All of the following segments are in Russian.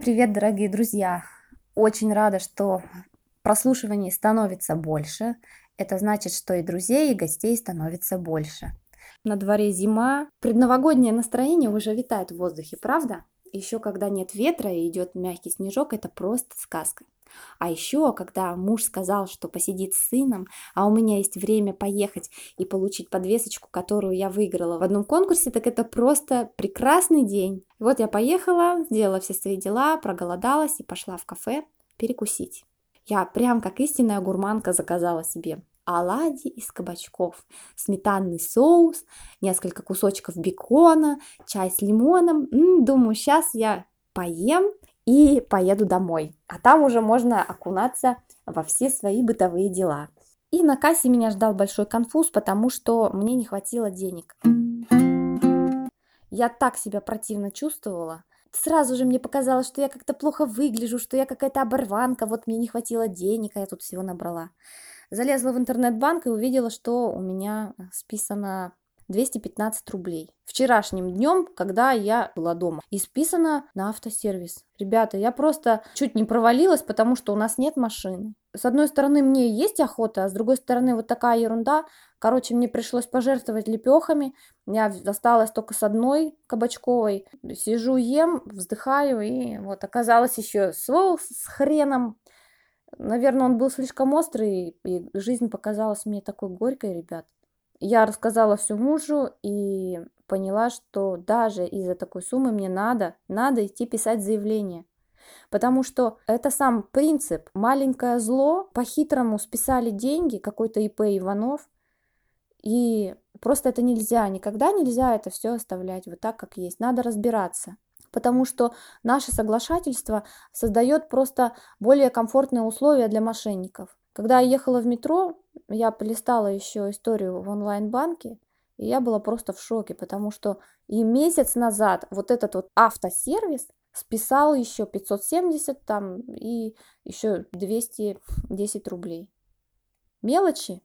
привет, дорогие друзья! Очень рада, что прослушиваний становится больше. Это значит, что и друзей, и гостей становится больше. На дворе зима, предновогоднее настроение уже витает в воздухе, правда? Еще когда нет ветра и идет мягкий снежок, это просто сказка. А еще, когда муж сказал, что посидит с сыном, а у меня есть время поехать и получить подвесочку, которую я выиграла в одном конкурсе, так это просто прекрасный день. Вот я поехала, сделала все свои дела, проголодалась и пошла в кафе перекусить. Я прям как истинная гурманка заказала себе оладьи из кабачков, сметанный соус, несколько кусочков бекона, чай с лимоном. М-м, думаю, сейчас я поем и поеду домой. А там уже можно окунаться во все свои бытовые дела. И на кассе меня ждал большой конфуз, потому что мне не хватило денег. Я так себя противно чувствовала. Сразу же мне показалось, что я как-то плохо выгляжу, что я какая-то оборванка, вот мне не хватило денег, а я тут всего набрала. Залезла в интернет-банк и увидела, что у меня списано 215 рублей. Вчерашним днем, когда я была дома. И списано на автосервис. Ребята, я просто чуть не провалилась, потому что у нас нет машины. С одной стороны, мне есть охота, а с другой стороны, вот такая ерунда. Короче, мне пришлось пожертвовать лепехами. Я осталась только с одной кабачковой. Сижу, ем, вздыхаю, и вот оказалось еще соус с хреном. Наверное, он был слишком острый, и жизнь показалась мне такой горькой, ребят. Я рассказала все мужу и поняла, что даже из-за такой суммы мне надо, надо идти писать заявление. Потому что это сам принцип. Маленькое зло, по-хитрому списали деньги, какой-то ИП Иванов, и просто это нельзя, никогда нельзя это все оставлять вот так, как есть. Надо разбираться потому что наше соглашательство создает просто более комфортные условия для мошенников. Когда я ехала в метро, я полистала еще историю в онлайн-банке, и я была просто в шоке, потому что и месяц назад вот этот вот автосервис списал еще 570 там и еще 210 рублей. Мелочи,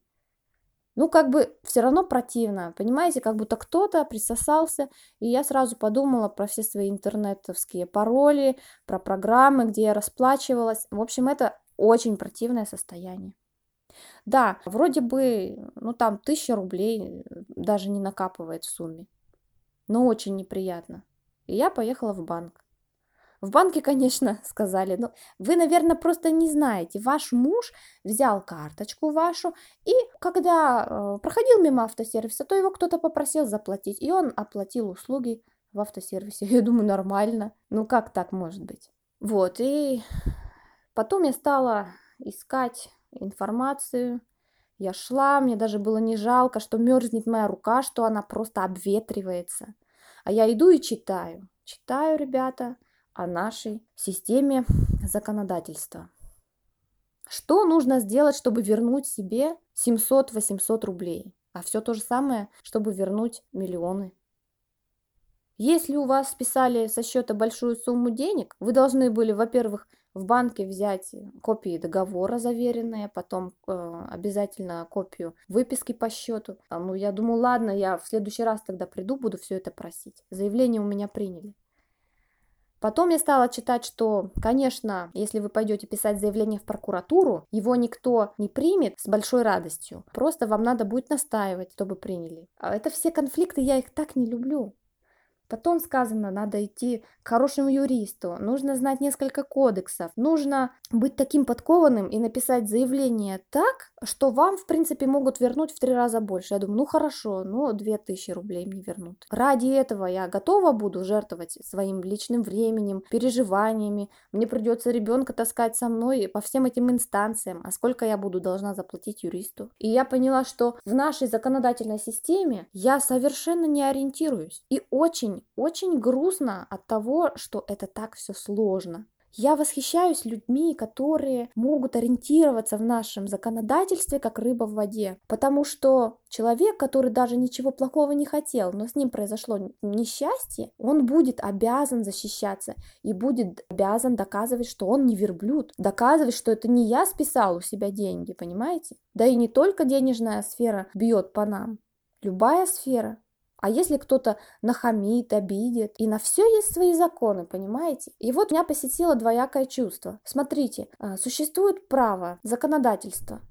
ну, как бы все равно противно, понимаете, как будто кто-то присосался, и я сразу подумала про все свои интернетовские пароли, про программы, где я расплачивалась. В общем, это очень противное состояние. Да, вроде бы, ну там тысяча рублей даже не накапывает в сумме, но очень неприятно. И я поехала в банк. В банке, конечно, сказали, но вы, наверное, просто не знаете. Ваш муж взял карточку вашу, и когда э, проходил мимо автосервиса, то его кто-то попросил заплатить, и он оплатил услуги в автосервисе. Я думаю, нормально. Ну как так может быть? Вот, и потом я стала искать информацию. Я шла, мне даже было не жалко, что мерзнет моя рука, что она просто обветривается. А я иду и читаю. Читаю, ребята, о нашей системе законодательства. Что нужно сделать, чтобы вернуть себе 700-800 рублей? А все то же самое, чтобы вернуть миллионы. Если у вас списали со счета большую сумму денег, вы должны были, во-первых, в банке взять копии договора заверенные, потом э, обязательно копию выписки по счету. А, ну, я думаю, ладно, я в следующий раз тогда приду, буду все это просить. Заявление у меня приняли. Потом я стала читать, что, конечно, если вы пойдете писать заявление в прокуратуру, его никто не примет с большой радостью. Просто вам надо будет настаивать, чтобы приняли. А это все конфликты, я их так не люблю. Потом сказано, надо идти к хорошему юристу, нужно знать несколько кодексов, нужно быть таким подкованным и написать заявление так, что вам, в принципе, могут вернуть в три раза больше. Я думаю, ну хорошо, ну две тысячи рублей мне вернут. Ради этого я готова буду жертвовать своим личным временем, переживаниями. Мне придется ребенка таскать со мной по всем этим инстанциям. А сколько я буду должна заплатить юристу? И я поняла, что в нашей законодательной системе я совершенно не ориентируюсь. И очень, очень грустно от того, что это так все сложно. Я восхищаюсь людьми, которые могут ориентироваться в нашем законодательстве как рыба в воде, потому что человек, который даже ничего плохого не хотел, но с ним произошло несчастье, он будет обязан защищаться и будет обязан доказывать, что он не верблюд, доказывать, что это не я списал у себя деньги, понимаете? Да и не только денежная сфера бьет по нам, любая сфера, А если кто-то нахамит, обидит, и на все есть свои законы, понимаете? И вот меня посетило двоякое чувство. Смотрите, а, существует право, законодательство,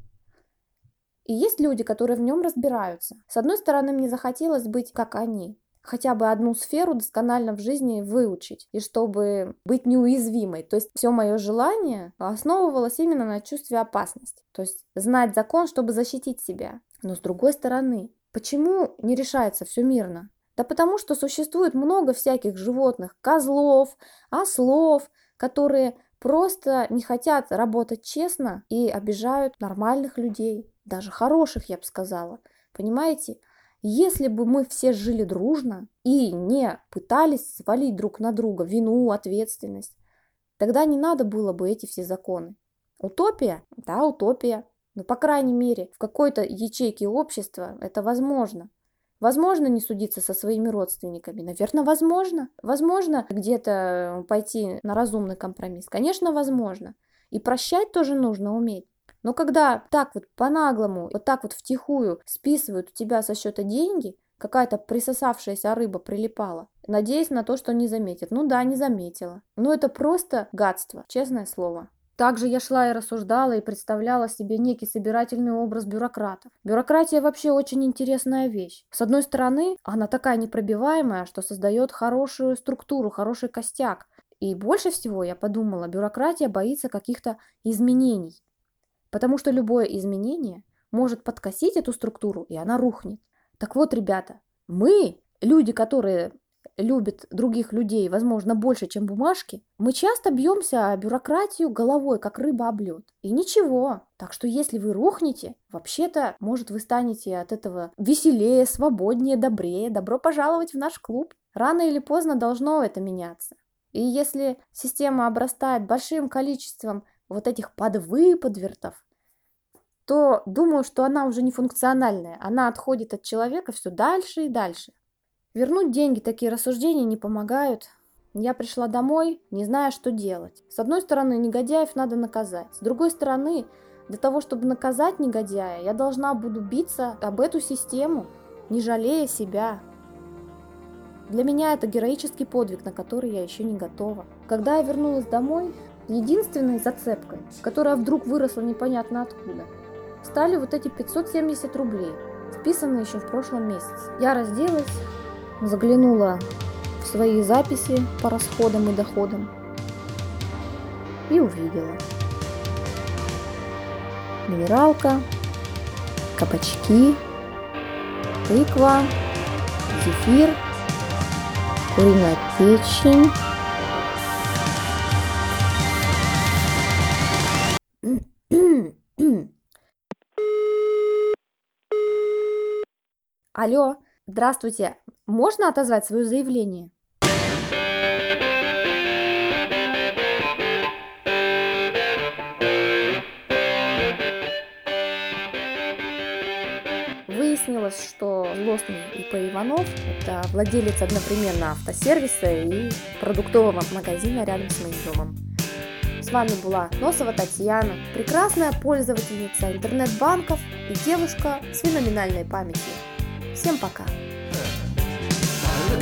и есть люди, которые в нем разбираются. С одной стороны, мне захотелось быть как они, хотя бы одну сферу досконально в жизни выучить, и чтобы быть неуязвимой. То есть все мое желание основывалось именно на чувстве опасности. То есть знать закон, чтобы защитить себя. Но с другой стороны, почему не решается все мирно? Да потому что существует много всяких животных, козлов, ослов, которые просто не хотят работать честно и обижают нормальных людей даже хороших, я бы сказала. Понимаете? Если бы мы все жили дружно и не пытались свалить друг на друга вину, ответственность, тогда не надо было бы эти все законы. Утопия? Да, утопия. Но, по крайней мере, в какой-то ячейке общества это возможно. Возможно не судиться со своими родственниками? Наверное, возможно. Возможно где-то пойти на разумный компромисс? Конечно, возможно. И прощать тоже нужно уметь. Но когда так вот по-наглому, вот так вот втихую списывают у тебя со счета деньги, какая-то присосавшаяся рыба прилипала, надеясь на то, что не заметит. Ну да, не заметила. Но это просто гадство, честное слово. Также я шла и рассуждала и представляла себе некий собирательный образ бюрократов. Бюрократия вообще очень интересная вещь. С одной стороны, она такая непробиваемая, что создает хорошую структуру, хороший костяк. И больше всего, я подумала, бюрократия боится каких-то изменений. Потому что любое изменение может подкосить эту структуру, и она рухнет. Так вот, ребята, мы, люди, которые любят других людей, возможно, больше, чем бумажки, мы часто бьемся о бюрократию головой, как рыба об лед. И ничего. Так что если вы рухнете, вообще-то, может, вы станете от этого веселее, свободнее, добрее. Добро пожаловать в наш клуб. Рано или поздно должно это меняться. И если система обрастает большим количеством вот этих подвыподвертов, то думаю, что она уже не функциональная. Она отходит от человека все дальше и дальше. Вернуть деньги такие рассуждения не помогают. Я пришла домой, не зная, что делать. С одной стороны, негодяев надо наказать. С другой стороны, для того, чтобы наказать негодяя, я должна буду биться об эту систему, не жалея себя. Для меня это героический подвиг, на который я еще не готова. Когда я вернулась домой, Единственной зацепкой, которая вдруг выросла непонятно откуда, стали вот эти 570 рублей, списанные еще в прошлом месяце. Я разделась, заглянула в свои записи по расходам и доходам и увидела. Минералка, кабачки, тыква, зефир, куриная печень, Алло, здравствуйте. Можно отозвать свое заявление? Выяснилось, что злостный ИП Иванов – это владелец одновременно автосервиса и продуктового магазина рядом с моим домом. С вами была Носова Татьяна, прекрасная пользовательница интернет-банков и девушка с феноменальной памятью. Всем пока.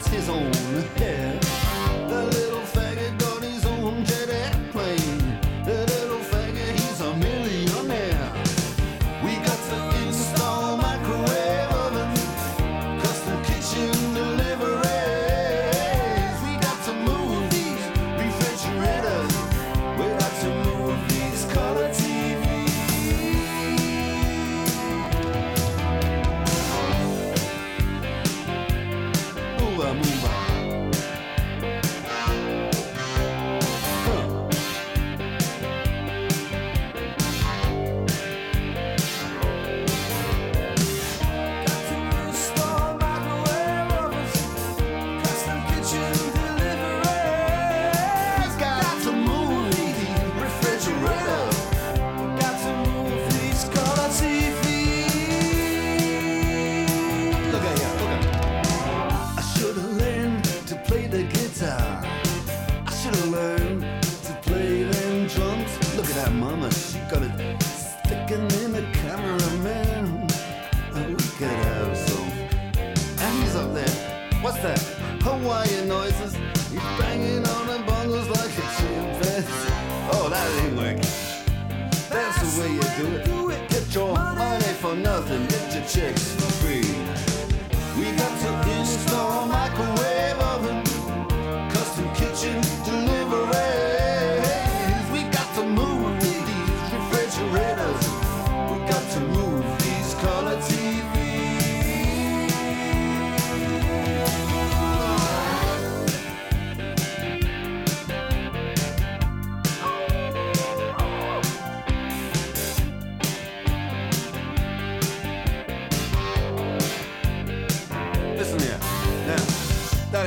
that's his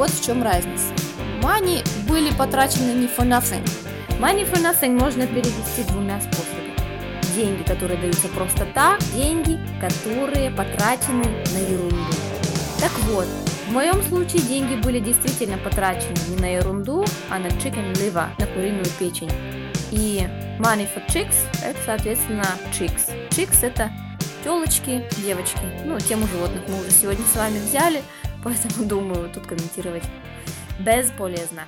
Вот в чем разница. Money были потрачены не for nothing. Money for nothing можно перевести двумя способами. Деньги, которые даются просто так, деньги, которые потрачены на ерунду. Так вот, в моем случае деньги были действительно потрачены не на ерунду, а на chicken liver, на куриную печень. И money for chicks – это, соответственно, chicks. Chicks – это телочки, девочки. Ну, тему животных мы уже сегодня с вами взяли, поэтому думаю, тут комментировать бесполезно.